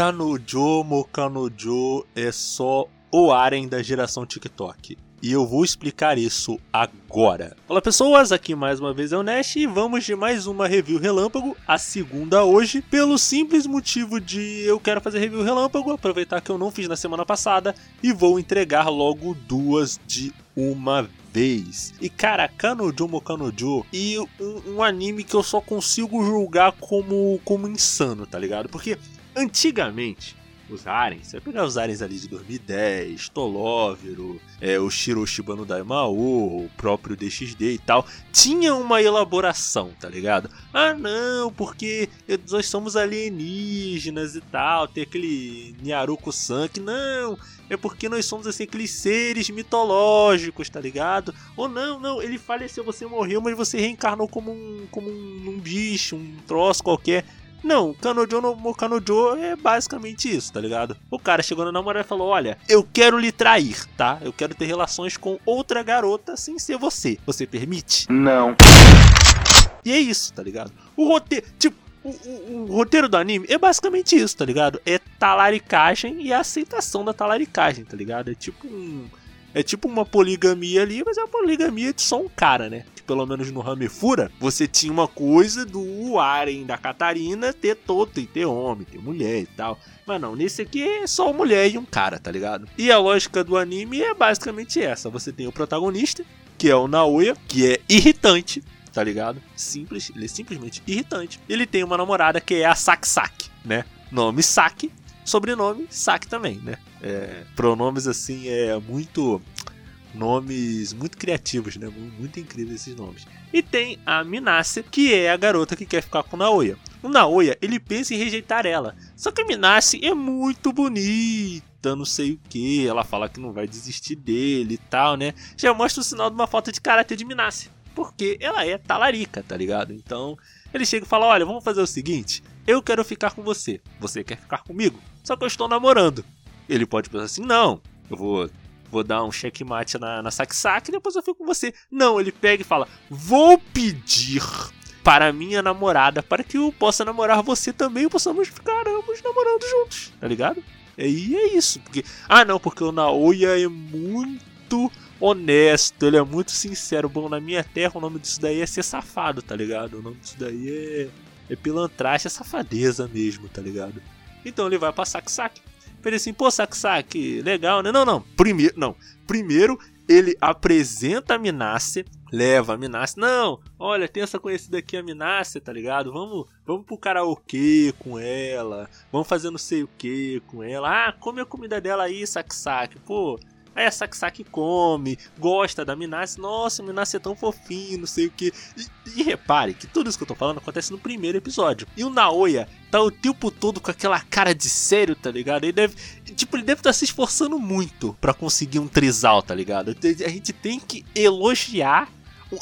Kanojo Mokanojo é só o Aren da geração TikTok. E eu vou explicar isso agora. Olá pessoas, aqui mais uma vez é o Nash e vamos de mais uma review relâmpago, a segunda hoje, pelo simples motivo de eu quero fazer review relâmpago, aproveitar que eu não fiz na semana passada e vou entregar logo duas de uma vez. E cara, Kanojo Mokanojo e um, um anime que eu só consigo julgar como, como insano, tá ligado? Porque antigamente os Arens, você vai pegar os Arens ali de 2010, Tolovero, é, o Shiroshiba no Daimao, o próprio DXD e tal, tinha uma elaboração, tá ligado? Ah não, porque nós somos alienígenas e tal, tem aquele Nyaruko Sank, não, é porque nós somos assim aqueles seres mitológicos, tá ligado? Ou não, não, ele faleceu, você morreu, mas você reencarnou como um, como um, um bicho, um troço qualquer. Não, Kanojo no Kanojo é basicamente isso, tá ligado? O cara chegou na namorada e falou: Olha, eu quero lhe trair, tá? Eu quero ter relações com outra garota sem ser você. Você permite? Não. E é isso, tá ligado? O roteiro. Tipo, o, o, o, roteiro do anime é basicamente isso, tá ligado? É talaricagem e a aceitação da talaricagem, tá ligado? É tipo um. É tipo uma poligamia ali, mas é uma poligamia de só um cara, né? Pelo menos no Ramefura, você tinha uma coisa do Aren da Catarina ter todo, e ter homem, ter mulher e tal. Mas não, nesse aqui é só mulher e um cara, tá ligado? E a lógica do anime é basicamente essa: você tem o protagonista, que é o Naoya, que é irritante, tá ligado? Simples, ele é simplesmente irritante. Ele tem uma namorada que é a Saksaki, né? Nome Saki, sobrenome Saki também, né? É, pronomes assim é muito nomes muito criativos, né? Muito incríveis esses nomes. E tem a Minase, que é a garota que quer ficar com Naoya. O Naoya, ele pensa em rejeitar ela. Só que a Minase é muito bonita, não sei o que. Ela fala que não vai desistir dele e tal, né? Já mostra o sinal de uma falta de caráter de Minase. Porque ela é talarica, tá ligado? Então, ele chega e fala: Olha, vamos fazer o seguinte. Eu quero ficar com você. Você quer ficar comigo? Só que eu estou namorando. Ele pode pensar assim: Não, eu vou vou dar um checkmate na, na Saksaki e depois eu fico com você. Não, ele pega e fala: Vou pedir para minha namorada para que eu possa namorar você também e possamos ficar ambos namorando juntos, tá ligado? E é isso. Porque, ah, não, porque o Naoya é muito honesto, ele é muito sincero. Bom, na minha terra o nome disso daí é ser safado, tá ligado? O nome disso daí é, é pilantragem, é safadeza mesmo, tá ligado? Então ele vai pra Saksaki. Falei assim, pô, Saksaki, legal, né? Não, não. Primeiro, não. Primeiro ele apresenta a Minassi, leva a Minassi. Não, olha, tem essa conhecida aqui, a Minassi, tá ligado? Vamos, vamos pro karaokê com ela. Vamos fazer não sei o que com ela. Ah, come a comida dela aí, Saksaki. Pô, Aí a Saksaki come, gosta da Minassi, nossa, Minassi é tão fofinho, não sei o que. E, repare que tudo isso que eu tô falando acontece no primeiro episódio. E o Naoya tá o tempo todo com aquela cara de sério, tá ligado? Ele deve. Tipo, ele deve estar tá se esforçando muito para conseguir um trisal, tá ligado? A gente tem que elogiar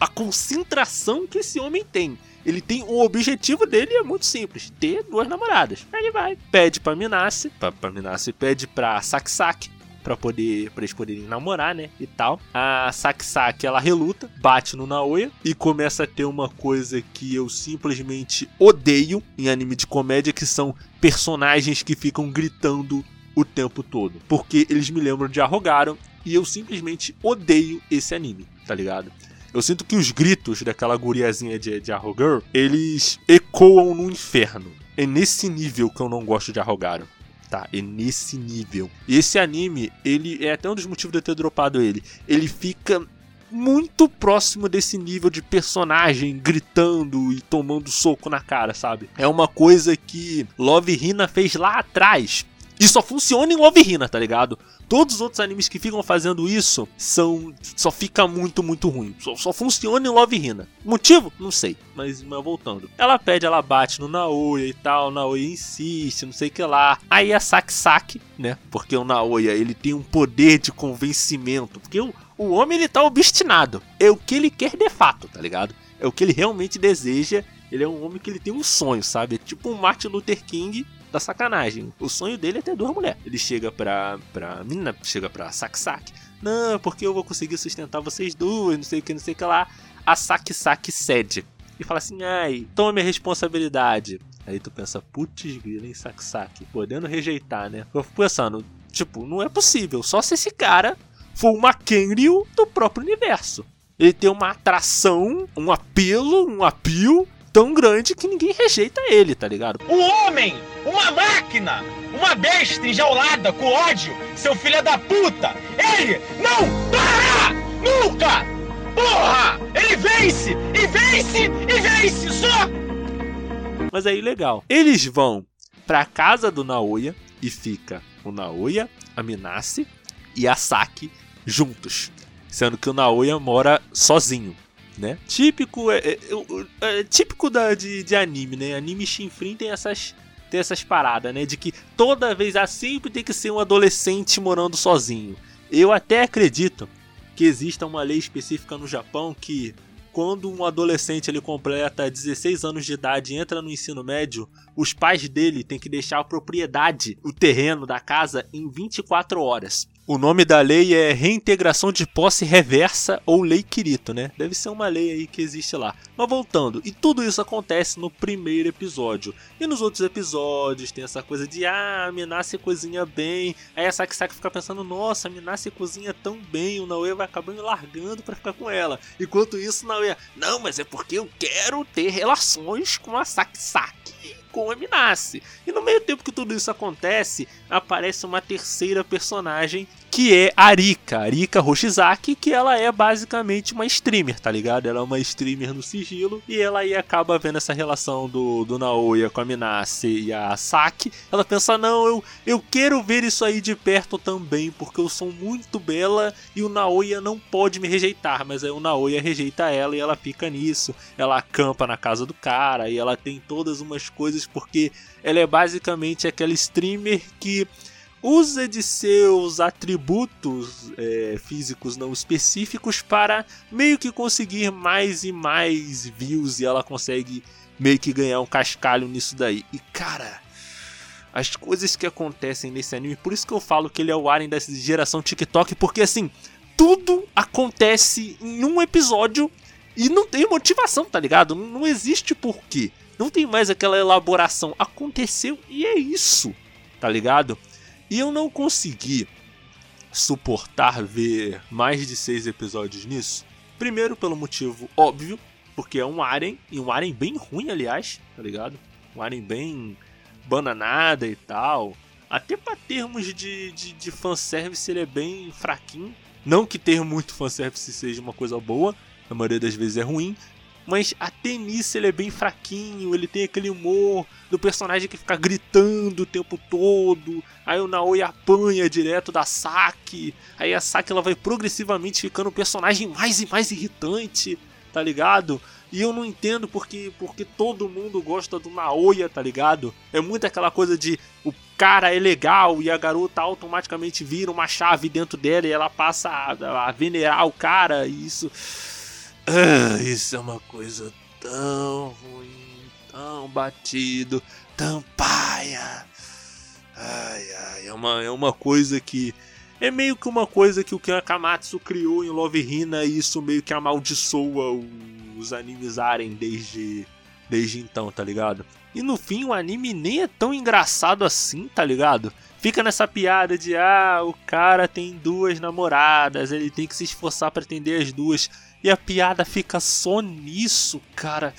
a concentração que esse homem tem. Ele tem o objetivo dele é muito simples, ter duas namoradas. Aí ele vai, pede pra Minassi, pra, pra Minassi pede pra Saksaki, para poder para eles poderem namorar, né, e tal. A Saksaki ela reluta, bate no Naoya e começa a ter uma coisa que eu simplesmente odeio em anime de comédia que são personagens que ficam gritando o tempo todo, porque eles me lembram de Arrogaram e eu simplesmente odeio esse anime, tá ligado? Eu sinto que os gritos daquela guriazinha de, de Arrogar, eles ecoam no inferno. É nesse nível que eu não gosto de Arrogaram tá? É nesse nível. E esse anime, ele é até um dos motivos de eu ter dropado ele. Ele fica muito próximo desse nível de personagem gritando e tomando soco na cara, sabe? É uma coisa que Love Hina fez lá atrás. Só funciona em Love Hina, tá ligado? Todos os outros animes que ficam fazendo isso são. só fica muito, muito ruim. Só, só funciona em Love Hina. Motivo? Não sei. Mas, mas voltando. Ela pede, ela bate no Naoya e tal. Naoya insiste, não sei o que lá. Aí a Saksaki, né? Porque o Naoya ele tem um poder de convencimento. Porque o, o homem ele tá obstinado. É o que ele quer de fato, tá ligado? É o que ele realmente deseja. Ele é um homem que ele tem um sonho, sabe? É tipo um Martin Luther King da sacanagem. O sonho dele é ter duas mulheres. Ele chega pra, pra menina, chega pra Saksaki. Não, porque eu vou conseguir sustentar vocês duas, não sei o que, não sei o que lá. A Saksaki cede. E fala assim, ai, tome a responsabilidade. Aí tu pensa, putz, grila, hein, Saksaki, podendo rejeitar, né? Eu fico pensando, tipo, não é possível, só se esse cara for uma Kenryu do próprio universo. Ele tem uma atração, um apelo, um apio tão grande que ninguém rejeita ele, tá ligado? Um homem, uma máquina, uma besta enjaulada com ódio, seu filho da puta, ele não para! Nunca! Porra! Ele vence! E vence! E vence! Só! Mas aí legal. Eles vão pra casa do Naoya e fica o Naoya, a Minase e a Saki juntos. Sendo que o Naoya mora sozinho, né? Típico, é, é, é, é típico da, de, de, anime, né? Anime Shinfrin tem essas, tem essas paradas, né? De que toda vez há sempre tem que ser um adolescente morando sozinho. Eu até acredito que exista uma lei específica no Japão que quando um adolescente ele completa 16 anos de idade e entra no ensino médio, os pais dele têm que deixar a propriedade, o terreno da casa em 24 horas. O nome da lei é Reintegração de Posse Reversa ou Lei Kirito, né? Deve ser uma lei aí que existe lá. Mas voltando, e tudo isso acontece no primeiro episódio. E nos outros episódios tem essa coisa de ah, a Minase cozinha bem. Aí a Saki fica pensando, nossa, a Minase cozinha tão bem, o Naoya vai acabando largando para ficar com ela. Enquanto isso, Naoya, não, mas é porque eu quero ter relações com a Saki com a Minase. E no meio tempo que tudo isso acontece, aparece uma terceira personagem que é Arika, Arika Hoshizaki, que ela é basicamente uma streamer, tá ligado? Ela é uma streamer no sigilo e ela aí acaba vendo essa relação do, do Naoya com a Minase e a Saki. Ela pensa: não, eu, eu quero ver isso aí de perto também, porque eu sou muito bela e o Naoya não pode me rejeitar. Mas aí o Naoya rejeita ela e ela fica nisso. Ela acampa na casa do cara e ela tem todas umas coisas porque ela é basicamente aquela streamer que usa de seus atributos é, físicos não específicos para meio que conseguir mais e mais views e ela consegue meio que ganhar um cascalho nisso daí. E cara, as coisas que acontecem nesse anime, por isso que eu falo que ele é o Aren da geração TikTok, porque assim, tudo acontece em um episódio e não tem motivação, tá ligado? Não existe porquê. Não tem mais aquela elaboração. Aconteceu e é isso, tá ligado? E eu não consegui suportar ver mais de seis episódios nisso. Primeiro, pelo motivo óbvio, porque é um Aren, e um Aren bem ruim, aliás, tá ligado? Um Aren bem bananada e tal. Até para termos de, de, de fanservice, ele é bem fraquinho. Não que ter muito fanservice seja uma coisa boa, a maioria das vezes é ruim, mas até nisso ele é bem fraquinho, ele tem aquele humor do personagem que fica gritando o tempo todo, aí o Naoi apanha direto da Saki, aí a Saki ela vai progressivamente ficando o personagem mais e mais irritante, tá ligado? E eu não entendo porque, porque todo mundo gosta do Naoya, tá ligado? É muito aquela coisa de o cara é legal e a garota automaticamente vira uma chave dentro dela e ela passa a, a venerar o cara e isso ah, isso é uma coisa tão ruim, tão batido, tão paia. Ai, ai, é uma, é uma coisa que. É meio que uma coisa que o Ken Akamatsu criou em Love Hina e isso meio que amaldiçoa os animes Aren desde, desde então, tá ligado? E no fim o anime nem é tão engraçado assim, tá ligado? Fica nessa piada de ah, o cara tem duas namoradas, ele tem que se esforçar para atender as duas. E a piada fica só nisso, cara.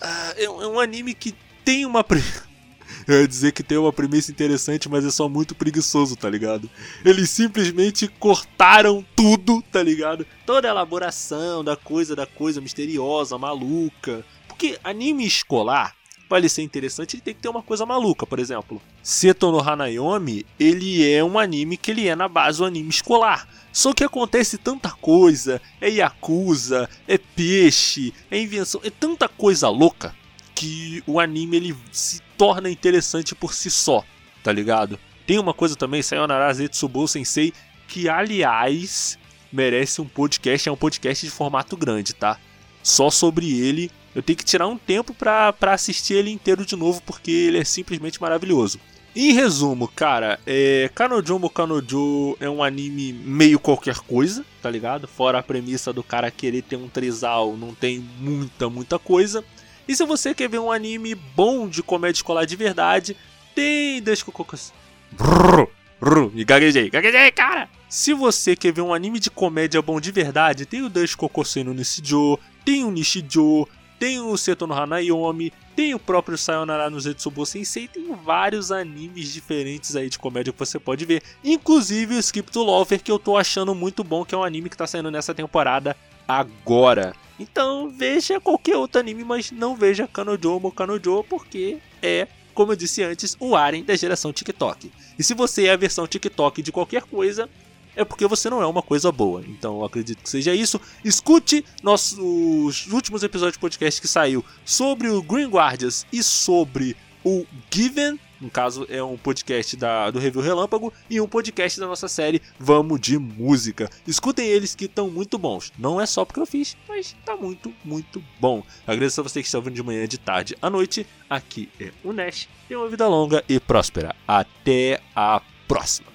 Ah, é, é um anime que tem uma. Eu ia dizer que tem uma premissa interessante, mas é só muito preguiçoso, tá ligado? Eles simplesmente cortaram tudo, tá ligado? Toda a elaboração da coisa, da coisa misteriosa, maluca. Porque anime escolar, para ele ser interessante, ele tem que ter uma coisa maluca, por exemplo. Seto no Hanayomi, ele é um anime que ele é na base um anime escolar. Só que acontece tanta coisa, é Yakuza, é peixe, é invenção, é tanta coisa louca que o anime ele se torna interessante por si só, tá ligado? Tem uma coisa também, Sayonara Zetsubou Sensei, que aliás merece um podcast, é um podcast de formato grande, tá? Só sobre ele, eu tenho que tirar um tempo pra, pra assistir ele inteiro de novo, porque ele é simplesmente maravilhoso. Em resumo, cara, é, Kanojomo Kanojo é um anime meio qualquer coisa, tá ligado? Fora a premissa do cara querer ter um trisal, não tem muita, muita coisa. E se você quer ver um anime bom de comédia escolar de verdade, tem Descococos. Me gaguejei, gaguejei, cara! Se você quer ver um anime de comédia bom de verdade, tem o Descocosei no Nishijo, tem o Nishijo, tem o Seto no Hanayomi, tem o próprio Sayonara no Zetsubo Sensei, tem vários animes diferentes aí de comédia que você pode ver, inclusive o Skip to Lover, que eu tô achando muito bom, que é um anime que tá saindo nessa temporada agora. Então veja qualquer outro anime, mas não veja Kanojo ou Kanojo, porque é como eu disse antes, o Aren da geração TikTok. E se você é a versão TikTok de qualquer coisa, é porque você não é uma coisa boa. Então eu acredito que seja isso. Escute nossos últimos episódios de podcast que saiu sobre o Green Guardians e sobre o Given. No caso, é um podcast da, do Review Relâmpago e um podcast da nossa série Vamos de Música. Escutem eles que estão muito bons. Não é só porque eu fiz, mas tá muito, muito bom. Agradeço a você que está ouvindo de manhã, de tarde, à noite. Aqui é o Nash. Tenha uma vida longa e próspera. Até a próxima.